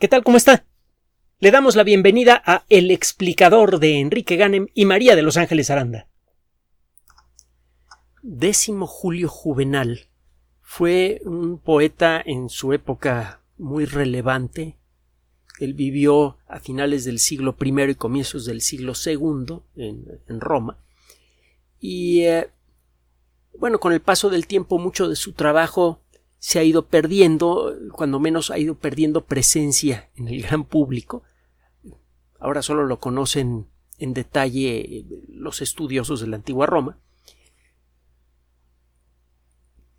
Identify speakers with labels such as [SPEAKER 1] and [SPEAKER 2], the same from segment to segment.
[SPEAKER 1] ¿Qué tal? ¿Cómo está? Le damos la bienvenida a El explicador de Enrique Ganem y María de Los Ángeles Aranda. Décimo Julio Juvenal fue un poeta en su época muy relevante. Él vivió a finales del siglo I y comienzos del siglo II en, Roma. Y eh, bueno, con el paso del tiempo mucho de su trabajo se ha ido perdiendo, cuando menos ha ido perdiendo presencia en el gran público. Ahora solo lo conocen en detalle los estudiosos de la antigua Roma.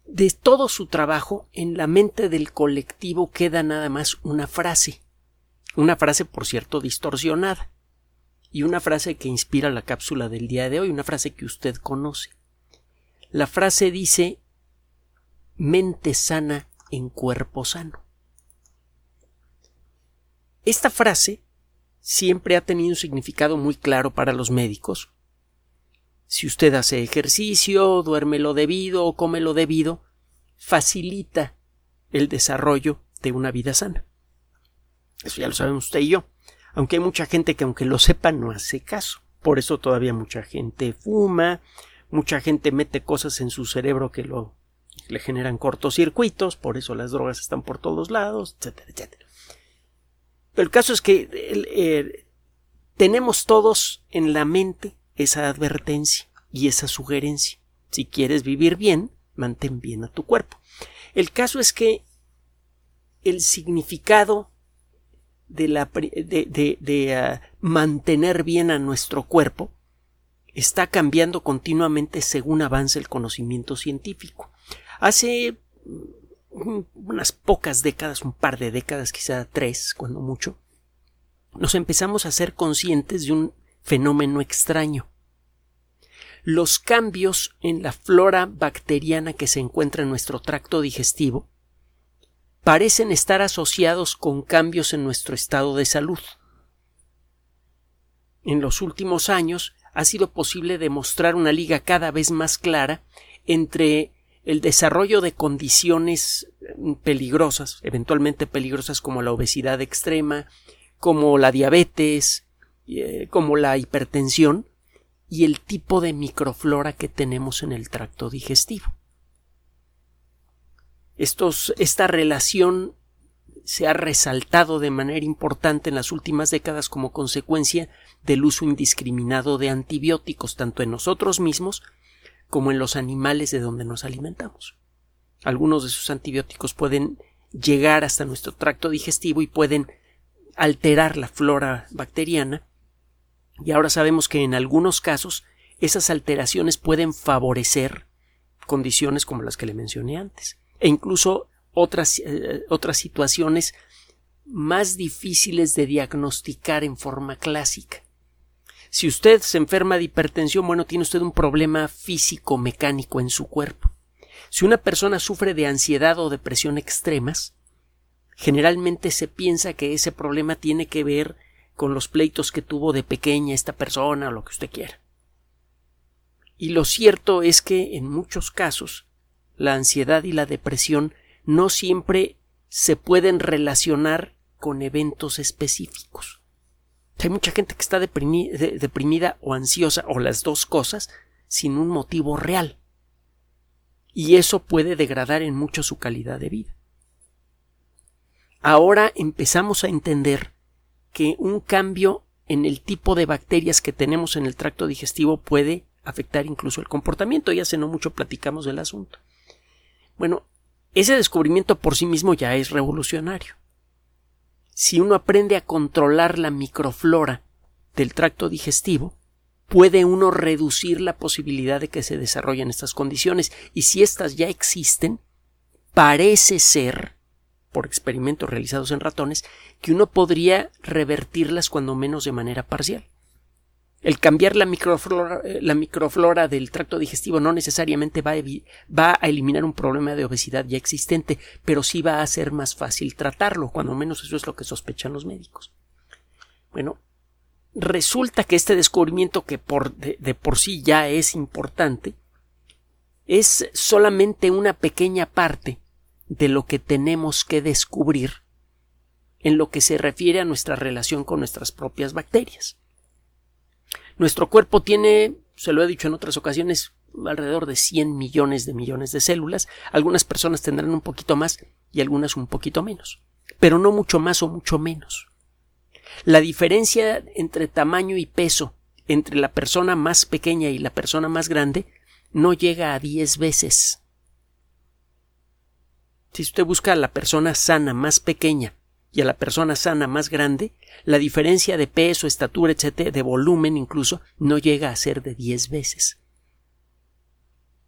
[SPEAKER 1] De todo su trabajo, en la mente del colectivo queda nada más una frase. Una frase, por cierto, distorsionada. Y una frase que inspira la cápsula del día de hoy, una frase que usted conoce. La frase dice mente sana en cuerpo sano. Esta frase siempre ha tenido un significado muy claro para los médicos. Si usted hace ejercicio, duerme lo debido o come lo debido, facilita el desarrollo de una vida sana. Eso ya lo sabemos usted y yo. Aunque hay mucha gente que aunque lo sepa no hace caso. Por eso todavía mucha gente fuma, mucha gente mete cosas en su cerebro que lo le generan cortocircuitos, por eso las drogas están por todos lados, etcétera, etcétera. Pero el caso es que eh, tenemos todos en la mente esa advertencia y esa sugerencia. Si quieres vivir bien, mantén bien a tu cuerpo. El caso es que el significado de, la, de, ah, mantener bien a nuestro cuerpo está cambiando continuamente según avanza el conocimiento científico. Hace mm, unas pocas décadas, un par de décadas, quizá tres, cuando mucho, nos empezamos a ser conscientes de un fenómeno extraño. Los cambios en la flora bacteriana que se encuentra en nuestro tracto digestivo parecen estar asociados con cambios en nuestro estado de salud. En los últimos años ha sido posible demostrar una liga cada vez más clara entre el desarrollo de condiciones mm, peligrosas, eventualmente peligrosas como la obesidad extrema, como la diabetes, eh, como la hipertensión, y el tipo de microflora que tenemos en el tracto digestivo. esta relación se ha resaltado de manera importante en las últimas décadas como consecuencia del uso indiscriminado de antibióticos tanto en nosotros mismos como en los animales de donde nos alimentamos. Algunos de esos antibióticos pueden llegar hasta nuestro tracto digestivo y pueden alterar la flora bacteriana y ahora sabemos que en algunos casos esas alteraciones pueden favorecer condiciones como las que le mencioné antes e incluso otras, eh, otras situaciones más difíciles de diagnosticar en forma clásica. Si usted se enferma de hipertensión, bueno, tiene usted un problema físico mecánico en su cuerpo. Si una persona sufre de ansiedad o depresión extremas, generalmente se piensa que ese problema tiene que ver con los pleitos que tuvo de pequeña esta persona o lo que usted quiera. Y lo cierto es que en muchos casos la ansiedad y la depresión no siempre se pueden relacionar con eventos específicos. Hay mucha gente que está deprimida, o ansiosa o las dos cosas sin un motivo real. Y eso puede degradar en mucho su calidad de vida. Ahora empezamos a entender que un cambio en el tipo de bacterias que tenemos en el tracto digestivo puede afectar incluso el comportamiento. Ya hace no mucho platicamos del asunto. Bueno, ese descubrimiento por sí mismo ya es revolucionario si uno aprende a controlar la microflora del tracto digestivo, puede uno reducir la posibilidad de que se desarrollen estas condiciones y si éstas ya existen, parece ser, por experimentos realizados en ratones, que uno podría revertirlas cuando menos de manera parcial. El cambiar la microflora, eh, la microflora del tracto digestivo no necesariamente va a, eliminar un problema de obesidad ya existente, pero sí va a hacer más fácil tratarlo, cuando menos eso es lo que sospechan los médicos. Bueno, resulta que este descubrimiento que de por sí ya es importante, es solamente una pequeña parte de lo que tenemos que descubrir en lo que se refiere a nuestra relación con nuestras propias bacterias. Nuestro cuerpo tiene, se lo he dicho en otras ocasiones, alrededor de 100 millones de millones de células. Algunas personas tendrán un poquito más y algunas un poquito menos, pero no mucho más o mucho menos. La diferencia entre tamaño y peso entre la persona más pequeña y la persona más grande no llega a 10 veces. Si usted busca a la persona sana más pequeña y a la persona sana más grande, la diferencia de peso, estatura, etc., de volumen incluso, no llega a ser de 10 veces.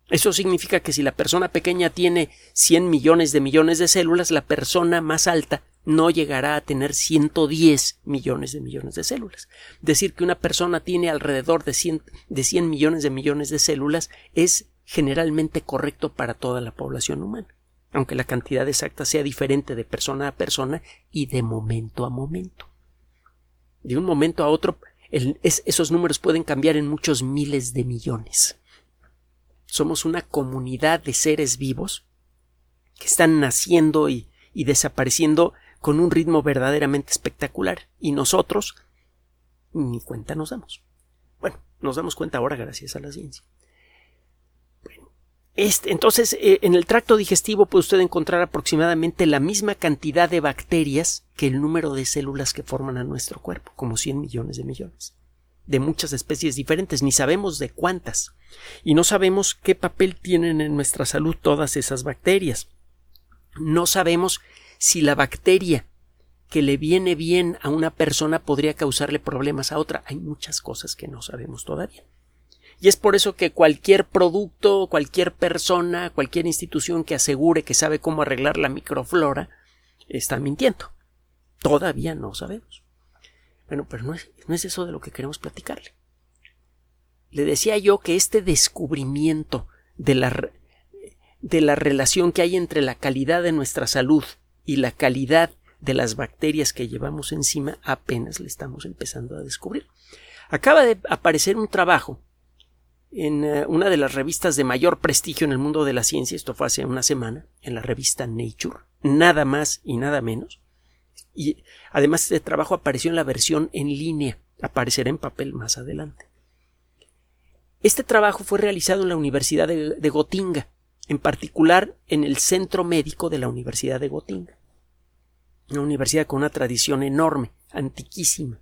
[SPEAKER 1] Eso significa que si la persona pequeña tiene 100 millones de millones de células, la persona más alta no llegará a tener 110 millones de millones de células. Decir que una persona tiene alrededor de 100, de 100 millones de millones de células es generalmente correcto para toda la población humana, aunque la cantidad exacta sea diferente de persona a persona y de momento a momento. De un momento a otro, esos números pueden cambiar en muchos miles de millones. Somos una comunidad de seres vivos que están naciendo y, desapareciendo con un ritmo verdaderamente espectacular. Y nosotros ni cuenta nos damos. Bueno, nos damos cuenta ahora gracias a la ciencia. Entonces, eh, en el tracto digestivo puede usted encontrar aproximadamente la misma cantidad de bacterias que el número de células que forman a nuestro cuerpo, como 100 millones de millones de muchas especies diferentes, ni sabemos de cuántas, y no sabemos qué papel tienen en nuestra salud todas esas bacterias. No sabemos si la bacteria que le viene bien a una persona podría causarle problemas a otra. Hay muchas cosas que no sabemos todavía. Y es por eso que cualquier producto, cualquier persona, cualquier institución que asegure que sabe cómo arreglar la microflora está mintiendo. Todavía no sabemos. Bueno, pero no es, no es eso de lo que queremos platicarle. Le decía yo que este descubrimiento de la, de la relación que hay entre la calidad de nuestra salud y la calidad de las bacterias que llevamos encima apenas le estamos empezando a descubrir. Acaba de aparecer un trabajo en eh, una de las revistas de mayor prestigio en el mundo de la ciencia, esto fue hace una semana, en la revista Nature, nada más y nada menos, y además este trabajo apareció en la versión en línea, aparecerá en papel más adelante. Este trabajo fue realizado en la Universidad de, de Gotinga, en particular en el Centro Médico de la Universidad de Gotinga, una universidad con una tradición enorme, antiquísima,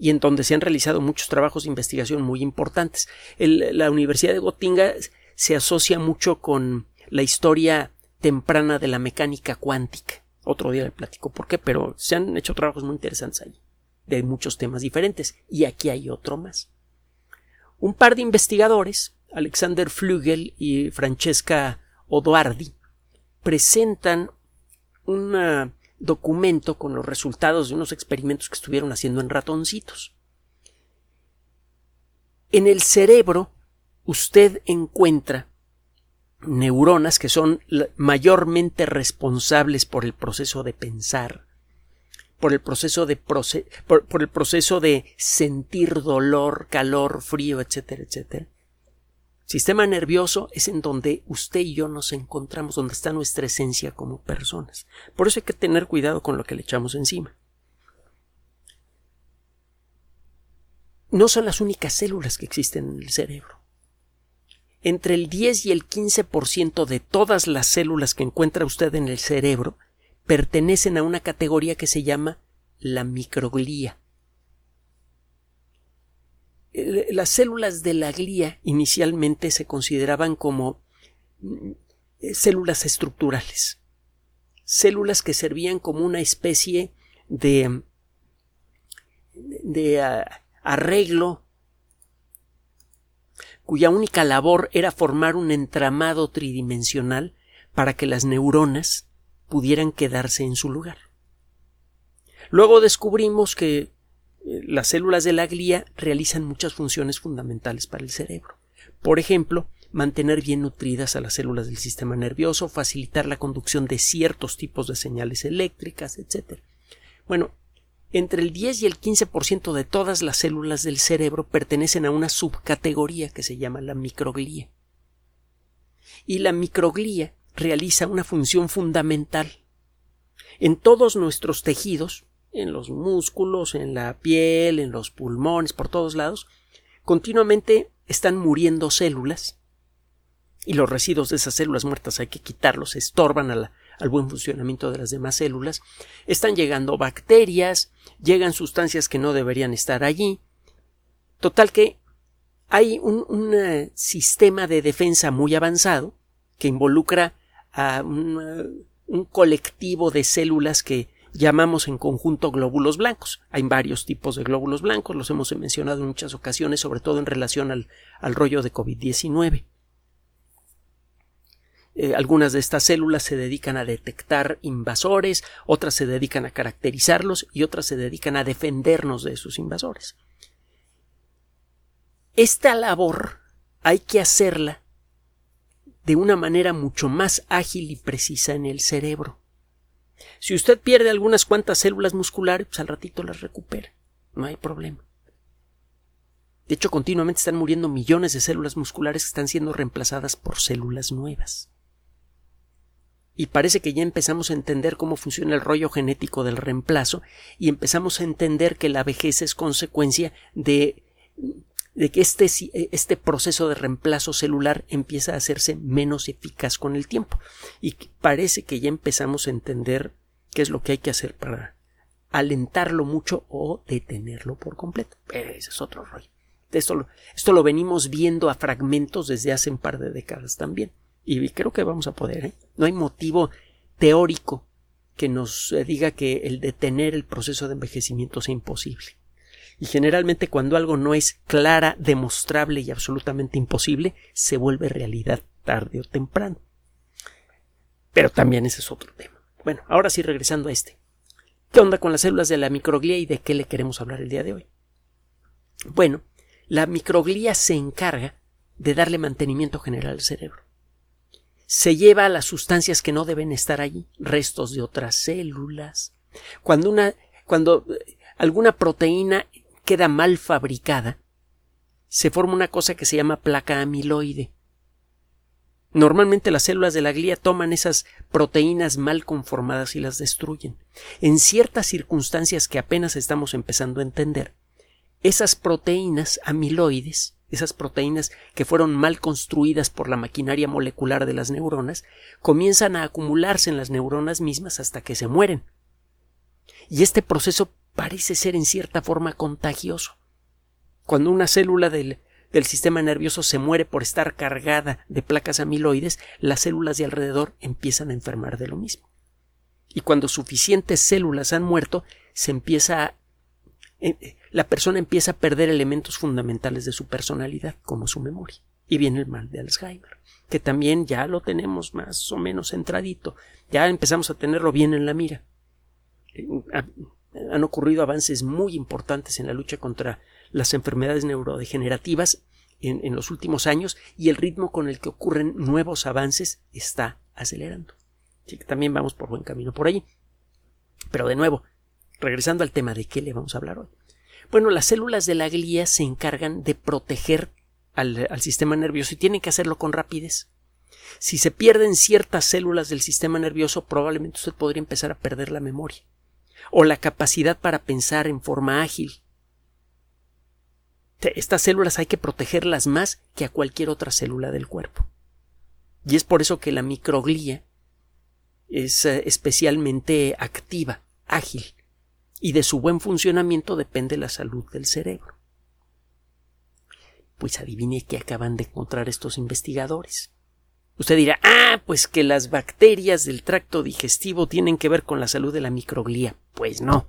[SPEAKER 1] y en donde se han realizado muchos trabajos de investigación muy importantes. la Universidad de Gotinga se asocia mucho con la historia temprana de la mecánica cuántica. Otro día le platico por qué, pero se han hecho trabajos muy interesantes ahí, de muchos temas diferentes, y aquí hay otro más. Un par de investigadores, Alexander Flügel y Francesca Odoardi, presentan un ah, documento con los resultados de unos experimentos que estuvieron haciendo en ratoncitos. En el cerebro usted encuentra neuronas que son mayormente responsables por el proceso de pensar, por el proceso de por, el proceso de sentir dolor, calor, frío, etcétera, etcétera. Sistema nervioso es en donde usted y yo nos encontramos, donde está nuestra esencia como personas. Por eso hay que tener cuidado con lo que le echamos encima. No son las únicas células que existen en el cerebro entre el 10 y el 15% de todas las células que encuentra usted en el cerebro pertenecen a una categoría que se llama la microglía. Las células de la glía inicialmente se consideraban como mm, células estructurales, células que servían como una especie de, ah, arreglo cuya única labor era formar un entramado tridimensional para que las neuronas pudieran quedarse en su lugar. Luego descubrimos que eh, las células de la glía realizan muchas funciones fundamentales para el cerebro. Por ejemplo, mantener bien nutridas a las células del sistema nervioso, facilitar la conducción de ciertos tipos de señales eléctricas, etc. Bueno, entre el 10 y el 15% de todas las células del cerebro pertenecen a una subcategoría que se llama la microglía. Y la microglía realiza una función fundamental. En todos nuestros tejidos, en los músculos, en la piel, en los pulmones, por todos lados, continuamente están muriendo células y los residuos de esas células muertas hay que quitarlos, estorban al buen funcionamiento de las demás células. Están llegando bacterias, llegan sustancias que no deberían estar allí. Total que hay un, eh, sistema de defensa muy avanzado que involucra a un, un colectivo de células que llamamos en conjunto glóbulos blancos. Hay varios tipos de glóbulos blancos, los hemos mencionado en muchas ocasiones, sobre todo en relación al, al rollo de COVID-19. Eh, algunas de estas células se dedican a detectar invasores, otras se dedican a caracterizarlos y otras se dedican a defendernos de esos invasores. Esta labor hay que hacerla de una manera mucho más ágil y precisa en el cerebro. Si usted pierde algunas cuantas células musculares, pues al ratito las recupera. No hay problema. De hecho, continuamente están muriendo millones de células musculares que están siendo reemplazadas por células nuevas. Y parece que ya empezamos a entender cómo funciona el rollo genético del reemplazo y empezamos a entender que la vejez es consecuencia de, de que este, este proceso de reemplazo celular empieza a hacerse menos eficaz con el tiempo. Y parece que ya empezamos a entender qué es lo que hay que hacer para alentarlo mucho o detenerlo por completo. Pero ese es otro rollo. Esto lo, esto lo venimos viendo a fragmentos desde hace un par de décadas también. Y creo que vamos a poder. ¿eh? No hay motivo teórico que nos eh, diga que el detener el proceso de envejecimiento sea imposible. Y generalmente cuando algo no es clara, demostrable y absolutamente imposible, se vuelve realidad tarde o temprano. Pero también ese es otro tema. Bueno, ahora sí regresando a este. ¿Qué onda con las células de la microglía y de qué le queremos hablar el día de hoy? Bueno, la microglía se encarga de darle mantenimiento general al cerebro. Se lleva a las sustancias que no deben estar allí, restos de otras células. Cuando una, cuando eh, alguna proteína queda mal fabricada, se forma una cosa que se llama placa amiloide. Normalmente las células de la glía toman esas proteínas mal conformadas y las destruyen. En ciertas circunstancias que apenas estamos empezando a entender, esas proteínas amiloides, esas proteínas que fueron mal construidas por la maquinaria molecular de las neuronas, comienzan a acumularse en las neuronas mismas hasta que se mueren. Y este proceso parece ser en cierta forma contagioso. Cuando una célula del del sistema nervioso se muere por estar cargada de placas amiloides, las células de alrededor empiezan a enfermar de lo mismo. Y cuando suficientes células han muerto, se empieza a, eh, eh, la persona empieza a perder elementos fundamentales de su personalidad, como su memoria. Y viene el mal de Alzheimer, que también ya lo tenemos más o menos centradito, ya empezamos a tenerlo bien en la mira. Eh, han ocurrido avances muy importantes en la lucha contra las enfermedades neurodegenerativas en, los últimos años y el ritmo con el que ocurren nuevos avances está acelerando. Así que también vamos por buen camino por ahí. Pero de nuevo, regresando al tema de qué le vamos a hablar hoy. Bueno, las células de la glía se encargan de proteger al, al sistema nervioso y tienen que hacerlo con rapidez. Si se pierden ciertas células del sistema nervioso, probablemente usted podría empezar a perder la memoria o la capacidad para pensar en forma ágil estas células hay que protegerlas más que a cualquier otra célula del cuerpo. Y es por eso que la microglía es eh, especialmente activa, ágil, y de su buen funcionamiento depende la salud del cerebro. Pues adivine qué acaban de encontrar estos investigadores. Usted dirá, ah, pues que las bacterias del tracto digestivo tienen que ver con la salud de la microglía. Pues no,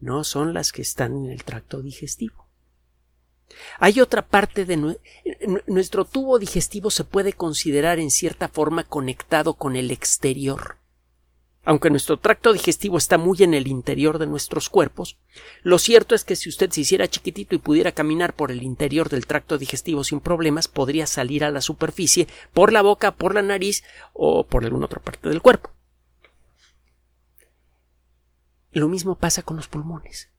[SPEAKER 1] no son las que están en el tracto digestivo. Hay otra parte de nuestro tubo digestivo se puede considerar en cierta forma conectado con el exterior. Aunque nuestro tracto digestivo está muy en el interior de nuestros cuerpos, lo cierto es que si usted se hiciera chiquitito y pudiera caminar por el interior del tracto digestivo sin problemas, podría salir a la superficie por la boca, por la nariz o por alguna otra parte del cuerpo. Lo mismo pasa con los pulmones.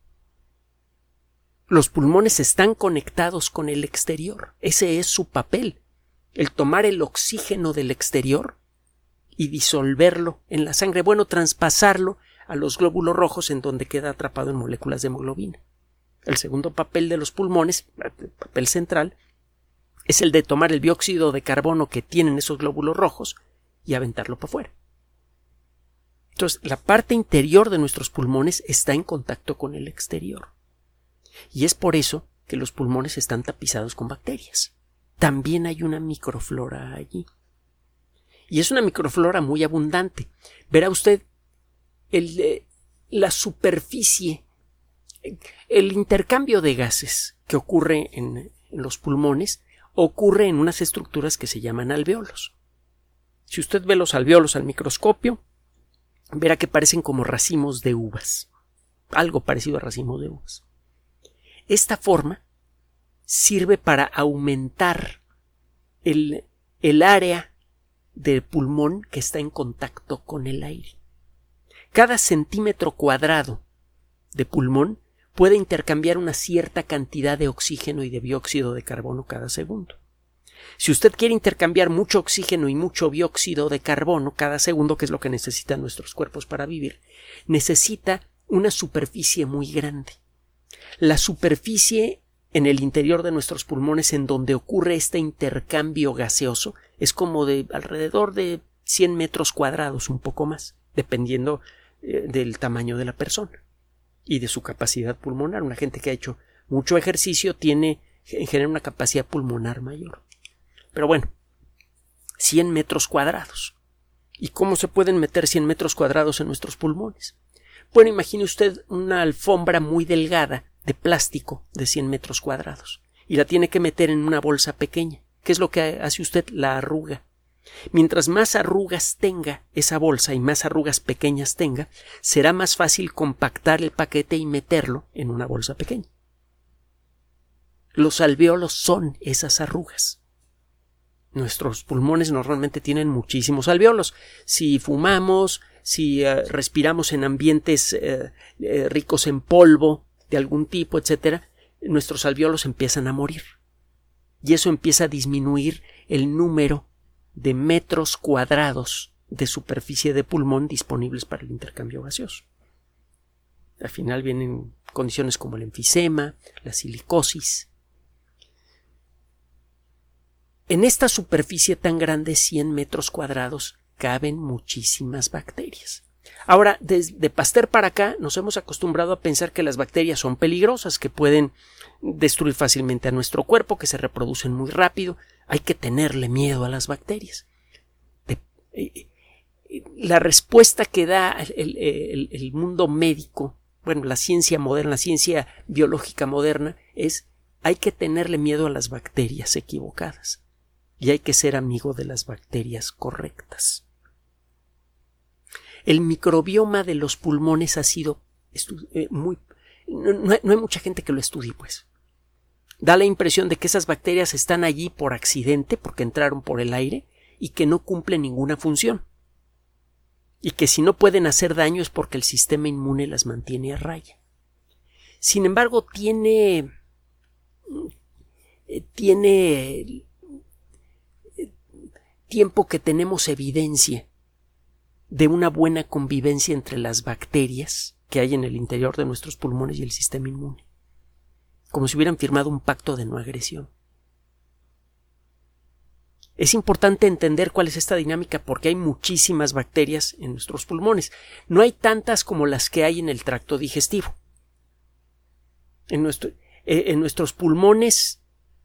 [SPEAKER 1] Los pulmones están conectados con el exterior. Ese es su papel. El tomar el oxígeno del exterior y disolverlo en la sangre, bueno, traspasarlo a los glóbulos rojos en donde queda atrapado en moléculas de hemoglobina. El segundo papel de los pulmones, el papel central, es el de tomar el dióxido de carbono que tienen esos glóbulos rojos y aventarlo para afuera. Entonces, la parte interior de nuestros pulmones está en contacto con el exterior. Y es por eso que los pulmones están tapizados con bacterias. También hay una microflora allí. Y es una microflora muy abundante. Verá usted eh, la superficie, el intercambio de gases que ocurre en, los pulmones ocurre en unas estructuras que se llaman alveolos. Si usted ve los alveolos al microscopio, verá que parecen como racimos de uvas, algo parecido a racimos de uvas. Esta forma sirve para aumentar el, el área del pulmón que está en contacto con el aire. Cada centímetro cuadrado de pulmón puede intercambiar una cierta cantidad de oxígeno y de dióxido de carbono cada segundo. Si usted quiere intercambiar mucho oxígeno y mucho dióxido de carbono cada segundo, que es lo que necesitan nuestros cuerpos para vivir, necesita una superficie muy grande. La superficie en el interior de nuestros pulmones en donde ocurre este intercambio gaseoso es como de alrededor de 100 metros cuadrados, un poco más, dependiendo eh, del tamaño de la persona y de su capacidad pulmonar. Una gente que ha hecho mucho ejercicio tiene en general una capacidad pulmonar mayor. Pero bueno, 100 metros cuadrados. ¿Y cómo se pueden meter 100 metros cuadrados en nuestros pulmones? Bueno, imagine usted una alfombra muy delgada de plástico de 100 metros cuadrados y la tiene que meter en una bolsa pequeña. ¿Qué es lo que hace usted? La arruga. Mientras más arrugas tenga esa bolsa y más arrugas pequeñas tenga, será más fácil compactar el paquete y meterlo en una bolsa pequeña. Los alveolos son esas arrugas. Nuestros pulmones normalmente tienen muchísimos alveolos. Si fumamos, si eh, respiramos en ambientes eh, eh, ricos en polvo de algún tipo, etcétera, nuestros alveolos empiezan a morir. Y eso empieza a disminuir el número de metros cuadrados de superficie de pulmón disponibles para el intercambio gaseoso. Al final vienen condiciones como el enfisema, la silicosis. En esta superficie tan grande, 100 metros cuadrados, caben muchísimas bacterias. Ahora, desde Pasteur para acá nos hemos acostumbrado a pensar que las bacterias son peligrosas, que pueden destruir fácilmente a nuestro cuerpo, que se reproducen muy rápido. Hay que tenerle miedo a las bacterias. Eh, la respuesta que da el, mundo médico, bueno, la ciencia moderna, la ciencia biológica moderna, es hay que tenerle miedo a las bacterias equivocadas y hay que ser amigo de las bacterias correctas. El microbioma de los pulmones ha sido eh, muy no, hay mucha gente que lo estudie, pues. Da la impresión de que esas bacterias están allí por accidente, porque entraron por el aire, y que no cumplen ninguna función. Y que si no pueden hacer daño es porque el sistema inmune las mantiene a raya. Sin embargo, tiene. Eh, tiene tiempo que tenemos evidencia de una buena convivencia entre las bacterias que hay en el interior de nuestros pulmones y el sistema inmune, como si hubieran firmado un pacto de no agresión. Es importante entender cuál es esta dinámica porque hay muchísimas bacterias en nuestros pulmones. No hay tantas como las que hay en el tracto digestivo. En, en nuestros pulmones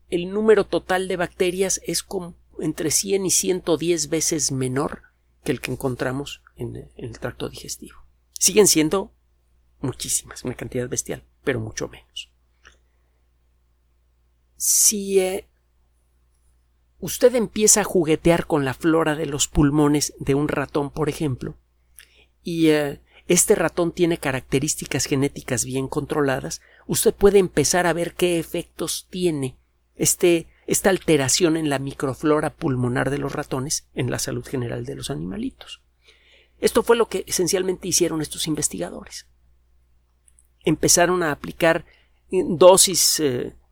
[SPEAKER 1] el número total de bacterias es como entre 100 y 110 veces menor que el que encontramos en, el tracto digestivo. Siguen siendo muchísimas, una cantidad bestial, pero mucho menos. Si eh, usted empieza a juguetear con la flora de los pulmones de un ratón, por ejemplo, y eh, este ratón tiene características genéticas bien controladas, usted puede empezar a ver qué efectos tiene este esta alteración en la microflora pulmonar de los ratones en la salud general de los animalitos. Esto fue lo que esencialmente hicieron estos investigadores. Empezaron a aplicar eh, dosis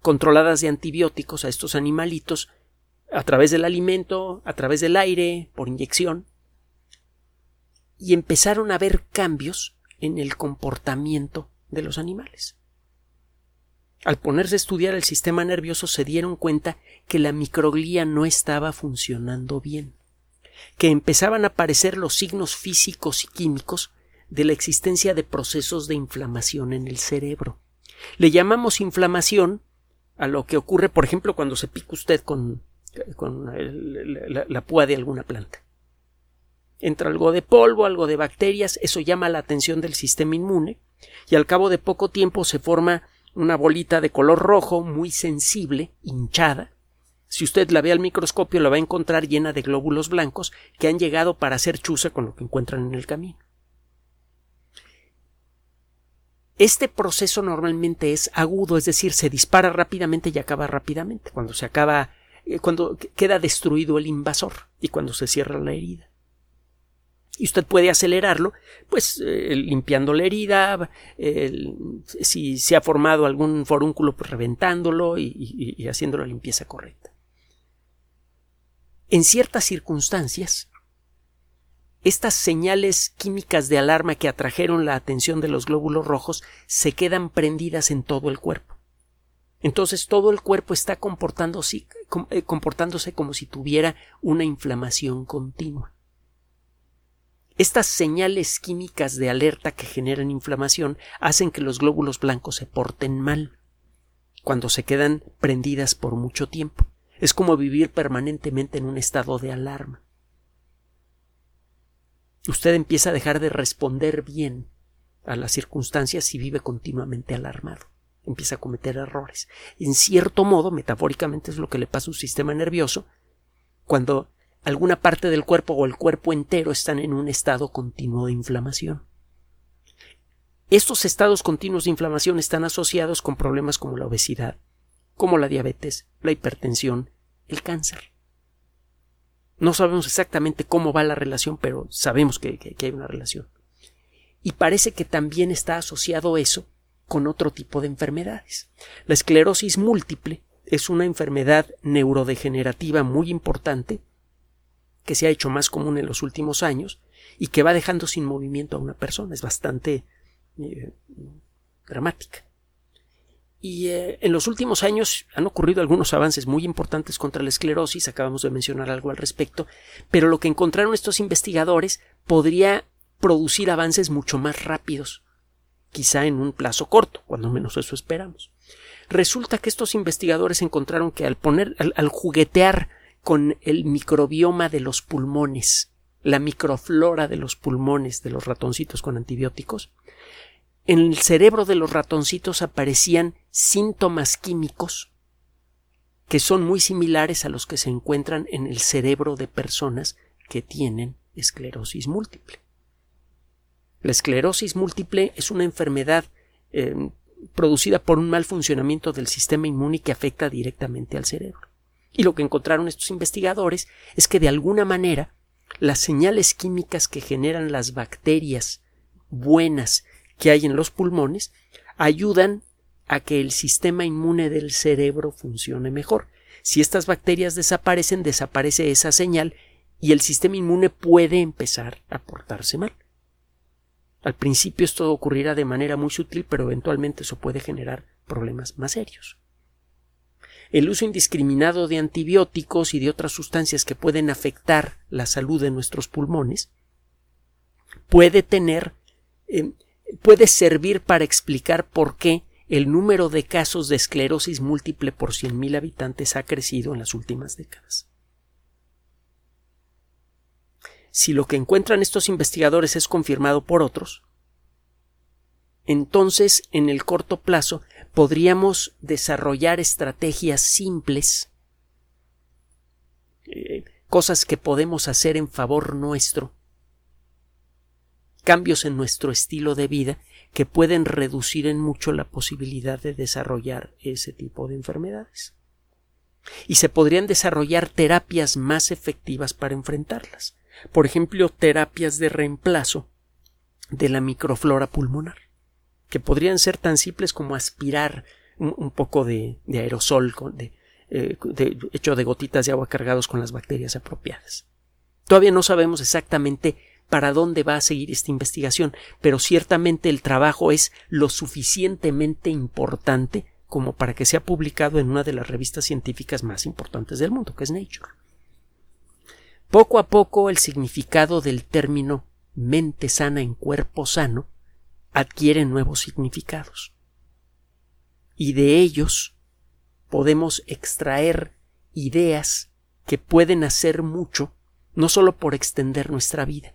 [SPEAKER 1] controladas de antibióticos a estos animalitos a través del alimento, a través del aire, por inyección, y empezaron a ver cambios en el comportamiento de los animales. Al ponerse a estudiar el sistema nervioso se dieron cuenta que la microglía no estaba funcionando bien, que empezaban a aparecer los signos físicos y químicos de la existencia de procesos de inflamación en el cerebro. Le llamamos inflamación a lo que ocurre, por ejemplo, cuando se pica usted con, la, púa de alguna planta. Entra algo de polvo, algo de bacterias, eso llama la atención del sistema inmune, y al cabo de poco tiempo se forma una bolita de color rojo muy sensible, hinchada. Si usted la ve al microscopio la va a encontrar llena de glóbulos blancos que han llegado para hacer chuza con lo que encuentran en el camino. Este proceso normalmente es agudo, es decir, se dispara rápidamente y acaba rápidamente, cuando se acaba, eh, cuando queda destruido el invasor y cuando se cierra la herida y usted puede acelerarlo, pues eh, limpiando la herida, si se ha formado algún forúnculo, pues reventándolo y, y haciendo la limpieza correcta. En ciertas circunstancias, estas señales químicas de alarma que atrajeron la atención de los glóbulos rojos se quedan prendidas en todo el cuerpo. Entonces todo el cuerpo está comportándose, eh, comportándose como si tuviera una inflamación continua. Estas señales químicas de alerta que generan inflamación hacen que los glóbulos blancos se porten mal cuando se quedan prendidas por mucho tiempo. Es como vivir permanentemente en un estado de alarma. Usted empieza a dejar de responder bien a las circunstancias y vive continuamente alarmado. Empieza a cometer errores. En cierto modo, metafóricamente, es lo que le pasa a un sistema nervioso cuando alguna parte del cuerpo o el cuerpo entero están en un estado continuo de inflamación. Estos estados continuos de inflamación están asociados con problemas como la obesidad, como la diabetes, la hipertensión, el cáncer. No sabemos exactamente cómo va la relación, pero sabemos que, que, hay una relación. Y parece que también está asociado eso con otro tipo de enfermedades. La esclerosis múltiple es una enfermedad neurodegenerativa muy importante que se ha hecho más común en los últimos años y que va dejando sin movimiento a una persona. Es bastante eh, dramática. Y eh, en los últimos años han ocurrido algunos avances muy importantes contra la esclerosis, acabamos de mencionar algo al respecto, pero lo que encontraron estos investigadores podría producir avances mucho más rápidos, quizá en un plazo corto, cuando menos eso esperamos. Resulta que estos investigadores encontraron que al poner, al juguetear con el microbioma de los pulmones, la microflora de los pulmones de los ratoncitos con antibióticos, en el cerebro de los ratoncitos aparecían síntomas químicos que son muy similares a los que se encuentran en el cerebro de personas que tienen esclerosis múltiple. La esclerosis múltiple es una enfermedad eh, producida por un mal funcionamiento del sistema inmune que afecta directamente al cerebro. Y lo que encontraron estos investigadores es que de alguna manera las señales químicas que generan las bacterias buenas que hay en los pulmones ayudan a que el sistema inmune del cerebro funcione mejor. Si estas bacterias desaparecen, desaparece esa señal y el sistema inmune puede empezar a portarse mal. Al principio esto ocurrirá de manera muy sutil, pero eventualmente eso puede generar problemas más serios el uso indiscriminado de antibióticos y de otras sustancias que pueden afectar la salud de nuestros pulmones puede tener eh, puede servir para explicar por qué el número de casos de esclerosis múltiple por 100.000 habitantes ha crecido en las últimas décadas. Si lo que encuentran estos investigadores es confirmado por otros, entonces en el corto plazo podríamos desarrollar estrategias simples, eh, cosas que podemos hacer en favor nuestro, cambios en nuestro estilo de vida que pueden reducir en mucho la posibilidad de desarrollar ese tipo de enfermedades. Y se podrían desarrollar terapias más efectivas para enfrentarlas. Por ejemplo, terapias de reemplazo de la microflora pulmonar que podrían ser tan simples como aspirar un, poco de, aerosol eh, hecho de gotitas de agua cargados con las bacterias apropiadas. Todavía no sabemos exactamente para dónde va a seguir esta investigación, pero ciertamente el trabajo es lo suficientemente importante como para que sea publicado en una de las revistas científicas más importantes del mundo, que es Nature. Poco a poco el significado del término mente sana en cuerpo sano adquiere nuevos significados. Y de ellos podemos extraer ideas que pueden hacer mucho, no solo por extender nuestra vida,